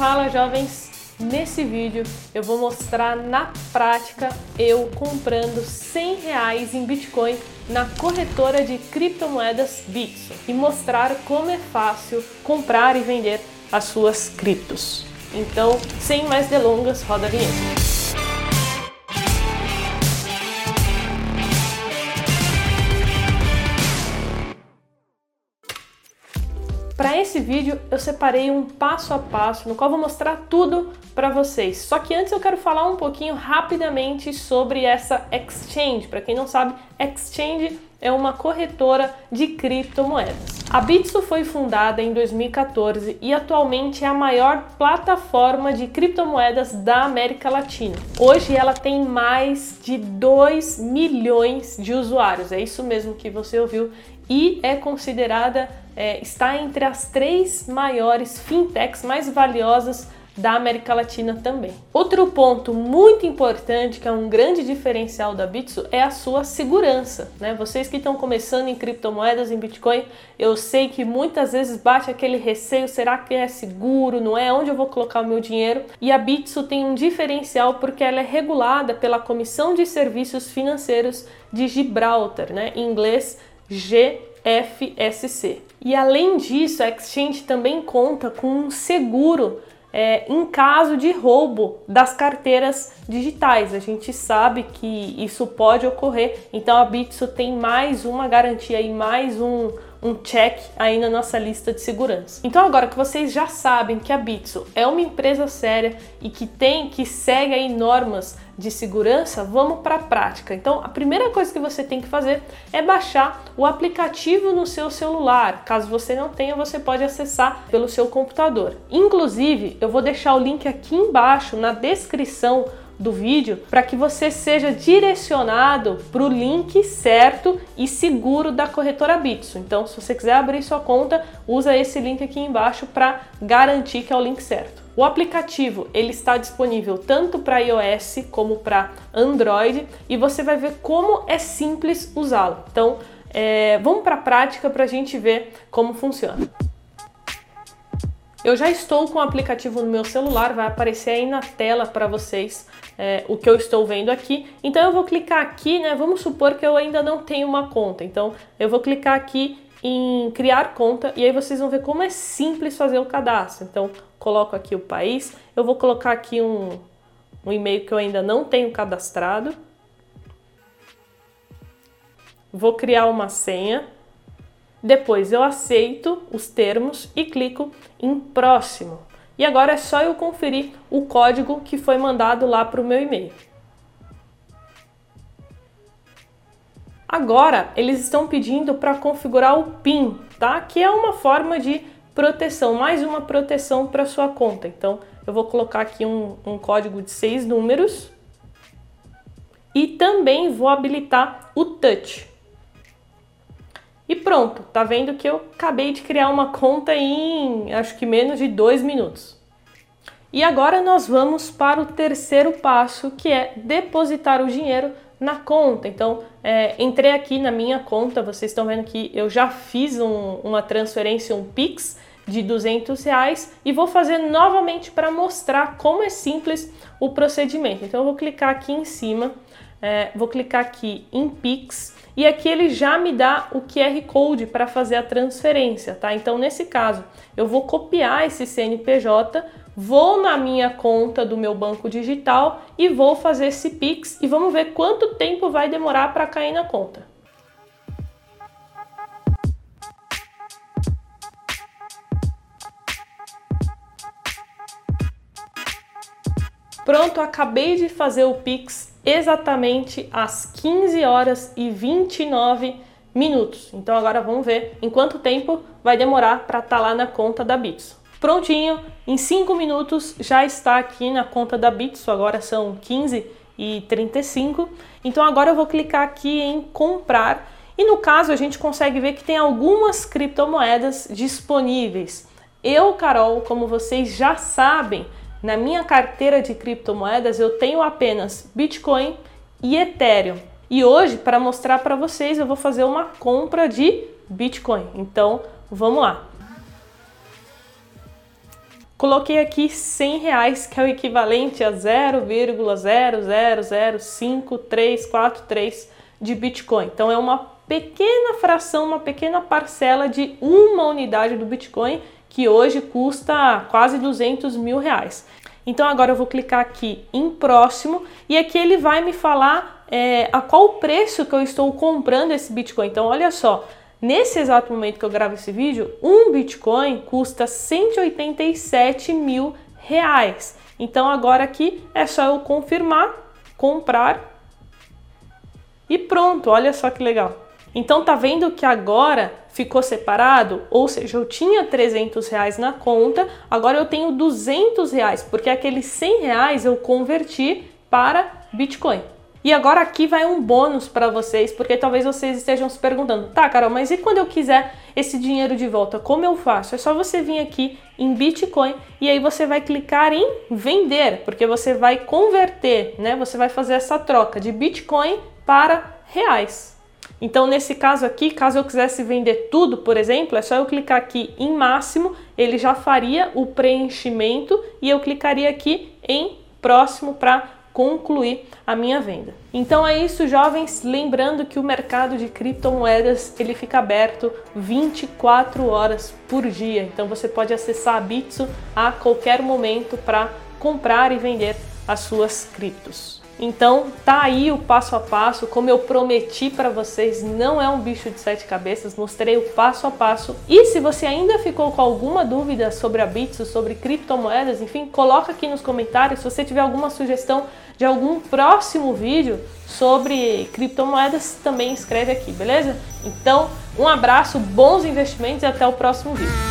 Fala jovens! Nesse vídeo eu vou mostrar na prática eu comprando 100 reais em Bitcoin na corretora de criptomoedas Bitso e mostrar como é fácil comprar e vender as suas criptos. Então, sem mais delongas, roda a vinheta. Esse vídeo eu separei um passo a passo no qual vou mostrar tudo para vocês. Só que antes eu quero falar um pouquinho rapidamente sobre essa exchange. Para quem não sabe, exchange é uma corretora de criptomoedas. A Bitso foi fundada em 2014 e atualmente é a maior plataforma de criptomoedas da América Latina. Hoje ela tem mais de 2 milhões de usuários, é isso mesmo que você ouviu, e é considerada é, está entre as três maiores fintechs mais valiosas da América Latina também. Outro ponto muito importante, que é um grande diferencial da Bitso, é a sua segurança. Né? Vocês que estão começando em criptomoedas, em Bitcoin, eu sei que muitas vezes bate aquele receio: será que é seguro? Não é? Onde eu vou colocar o meu dinheiro? E a Bitso tem um diferencial porque ela é regulada pela Comissão de Serviços Financeiros de Gibraltar, né? em inglês GFSC. E além disso, a Exchange também conta com um seguro é, em caso de roubo das carteiras digitais. A gente sabe que isso pode ocorrer, então a Bitso tem mais uma garantia e mais um, um check aí na nossa lista de segurança. Então agora que vocês já sabem que a Bitso é uma empresa séria e que tem que segue aí normas de segurança, vamos para a prática. Então a primeira coisa que você tem que fazer é baixar o aplicativo no seu celular. Caso você não tenha, você pode acessar pelo seu computador. Inclusive, eu vou deixar o link aqui embaixo na descrição do vídeo para que você seja direcionado para o link certo e seguro da corretora Bitso. Então, se você quiser abrir sua conta, usa esse link aqui embaixo para garantir que é o link certo. O aplicativo ele está disponível tanto para iOS como para Android e você vai ver como é simples usá-lo. Então, é, vamos para a prática para a gente ver como funciona. Eu já estou com o aplicativo no meu celular, vai aparecer aí na tela para vocês é, o que eu estou vendo aqui. Então eu vou clicar aqui, né? Vamos supor que eu ainda não tenho uma conta. Então eu vou clicar aqui em criar conta e aí vocês vão ver como é simples fazer o cadastro. Então coloco aqui o país, eu vou colocar aqui um, um e-mail que eu ainda não tenho cadastrado. Vou criar uma senha depois eu aceito os termos e clico em próximo. E agora é só eu conferir o código que foi mandado lá para o meu e-mail. Agora eles estão pedindo para configurar o PIN, tá? Que é uma forma de proteção, mais uma proteção para sua conta. Então eu vou colocar aqui um, um código de seis números e também vou habilitar o touch. E pronto, tá vendo que eu acabei de criar uma conta em acho que menos de dois minutos. E agora nós vamos para o terceiro passo, que é depositar o dinheiro na conta. Então, é, entrei aqui na minha conta, vocês estão vendo que eu já fiz um, uma transferência, um Pix de 200 reais e vou fazer novamente para mostrar como é simples o procedimento. Então, eu vou clicar aqui em cima, é, vou clicar aqui em Pix e aqui ele já me dá o QR Code para fazer a transferência, tá? Então, nesse caso, eu vou copiar esse CNPJ, vou na minha conta do meu banco digital e vou fazer esse Pix e vamos ver quanto tempo vai demorar para cair na conta. Pronto, acabei de fazer o Pix exatamente às 15 horas e 29 minutos. Então agora vamos ver em quanto tempo vai demorar para estar tá lá na conta da Bitso. Prontinho, em 5 minutos já está aqui na conta da Bitso, agora são 15 e 35. Então agora eu vou clicar aqui em comprar e no caso a gente consegue ver que tem algumas criptomoedas disponíveis. Eu, Carol, como vocês já sabem, na minha carteira de criptomoedas eu tenho apenas Bitcoin e Ethereum. E hoje, para mostrar para vocês, eu vou fazer uma compra de Bitcoin. Então, vamos lá. Coloquei aqui 100 reais, que é o equivalente a 0,0005343 de Bitcoin. Então é uma pequena fração, uma pequena parcela de uma unidade do Bitcoin que hoje custa quase 200 mil reais. Então agora eu vou clicar aqui em próximo e aqui ele vai me falar é, a qual preço que eu estou comprando esse Bitcoin. Então olha só, nesse exato momento que eu gravo esse vídeo, um Bitcoin custa 187 mil reais. Então agora aqui é só eu confirmar, comprar e pronto, olha só que legal. Então tá vendo que agora ficou separado? Ou seja, eu tinha 300 reais na conta, agora eu tenho 200 reais, porque aqueles 100 reais eu converti para Bitcoin. E agora aqui vai um bônus para vocês, porque talvez vocês estejam se perguntando, tá, Carol, mas e quando eu quiser esse dinheiro de volta, como eu faço? É só você vir aqui em Bitcoin e aí você vai clicar em vender, porque você vai converter, né? Você vai fazer essa troca de Bitcoin para reais. Então, nesse caso aqui, caso eu quisesse vender tudo, por exemplo, é só eu clicar aqui em máximo, ele já faria o preenchimento e eu clicaria aqui em próximo para concluir a minha venda. Então é isso, jovens, lembrando que o mercado de criptomoedas, ele fica aberto 24 horas por dia. Então você pode acessar a Bitso a qualquer momento para comprar e vender as suas criptos. Então, tá aí o passo a passo, como eu prometi para vocês, não é um bicho de sete cabeças, mostrei o passo a passo. E se você ainda ficou com alguma dúvida sobre a Bitso, sobre criptomoedas, enfim, coloca aqui nos comentários. Se você tiver alguma sugestão de algum próximo vídeo sobre criptomoedas, também escreve aqui, beleza? Então, um abraço, bons investimentos e até o próximo vídeo.